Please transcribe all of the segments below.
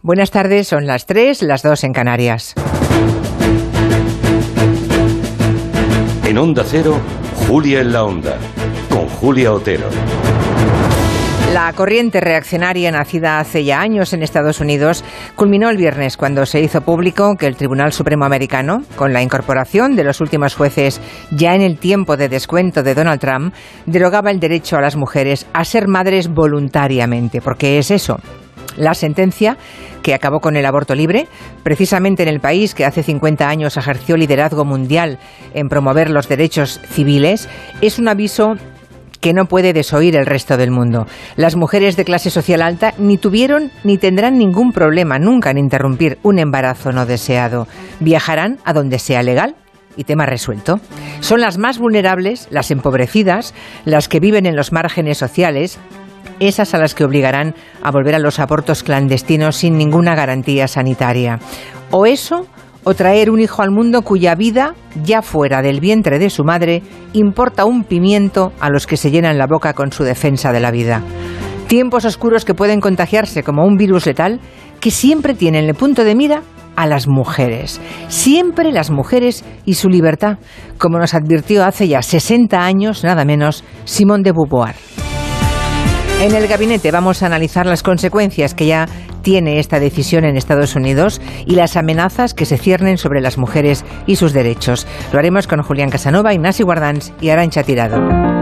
Buenas tardes, son las 3, las 2 en Canarias. En Onda Cero, Julia en la Onda, con Julia Otero. La corriente reaccionaria nacida hace ya años en Estados Unidos culminó el viernes cuando se hizo público que el Tribunal Supremo americano, con la incorporación de los últimos jueces ya en el tiempo de descuento de Donald Trump, derogaba el derecho a las mujeres a ser madres voluntariamente, porque es eso, la sentencia que acabó con el aborto libre, precisamente en el país que hace 50 años ejerció liderazgo mundial en promover los derechos civiles, es un aviso que no puede desoír el resto del mundo. Las mujeres de clase social alta ni tuvieron ni tendrán ningún problema nunca en interrumpir un embarazo no deseado. Viajarán a donde sea legal y tema resuelto. Son las más vulnerables, las empobrecidas, las que viven en los márgenes sociales, esas a las que obligarán a volver a los abortos clandestinos sin ninguna garantía sanitaria. O eso o traer un hijo al mundo cuya vida, ya fuera del vientre de su madre, importa un pimiento a los que se llenan la boca con su defensa de la vida. Tiempos oscuros que pueden contagiarse como un virus letal que siempre tienen el punto de mira a las mujeres. Siempre las mujeres y su libertad, como nos advirtió hace ya 60 años, nada menos, Simón de Beauvoir. En el gabinete vamos a analizar las consecuencias que ya tiene esta decisión en Estados Unidos y las amenazas que se ciernen sobre las mujeres y sus derechos. Lo haremos con Julián Casanova, Ignacio Guardans y Arancha Tirado.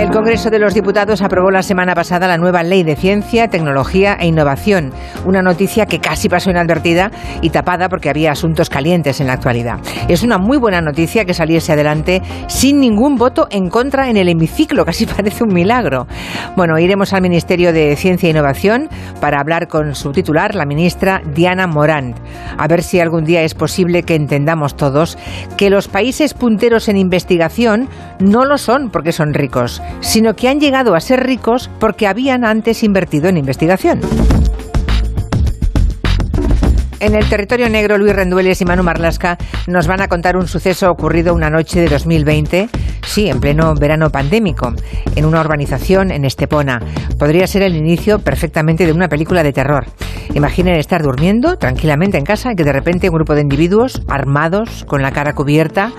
El Congreso de los Diputados aprobó la semana pasada la nueva Ley de Ciencia, Tecnología e Innovación, una noticia que casi pasó inadvertida y tapada porque había asuntos calientes en la actualidad. Es una muy buena noticia que saliese adelante sin ningún voto en contra en el hemiciclo, casi parece un milagro. Bueno, iremos al Ministerio de Ciencia e Innovación para hablar con su titular, la ministra Diana Morant, a ver si algún día es posible que entendamos todos que los países punteros en investigación no lo son porque son ricos, sino que han llegado a ser ricos porque habían antes invertido en investigación. En el territorio negro, Luis Rendueles y Manu Marlasca nos van a contar un suceso ocurrido una noche de 2020, sí, en pleno verano pandémico, en una urbanización en Estepona. Podría ser el inicio perfectamente de una película de terror. Imaginen estar durmiendo tranquilamente en casa y que de repente un grupo de individuos armados, con la cara cubierta,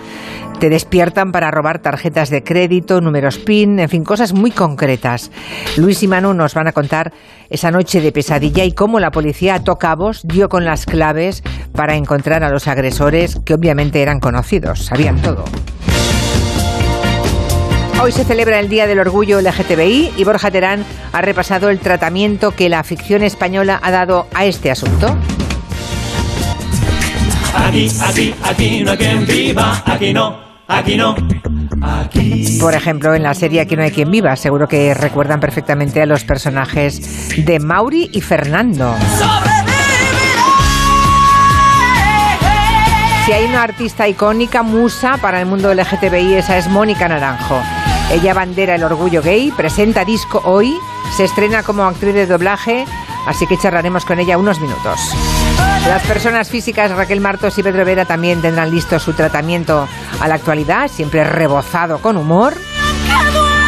te despiertan para robar tarjetas de crédito, números PIN, en fin, cosas muy concretas. Luis y Manu nos van a contar esa noche de pesadilla y cómo la policía a tocabos dio con las claves para encontrar a los agresores que obviamente eran conocidos, sabían todo. Hoy se celebra el Día del Orgullo LGTBI y Borja Terán ha repasado el tratamiento que la ficción española ha dado a este asunto. Aquí, aquí, aquí no hay quien viva, aquí no. Aquí no. Aquí. Por ejemplo, en la serie Aquí no hay quien viva, seguro que recuerdan perfectamente a los personajes de Mauri y Fernando. Si hay una artista icónica, musa para el mundo LGTBI, esa es Mónica Naranjo. Ella bandera el orgullo gay, presenta disco hoy, se estrena como actriz de doblaje, así que charlaremos con ella unos minutos. Las personas físicas Raquel Martos y Pedro Vera también tendrán listo su tratamiento a la actualidad, siempre rebozado con humor.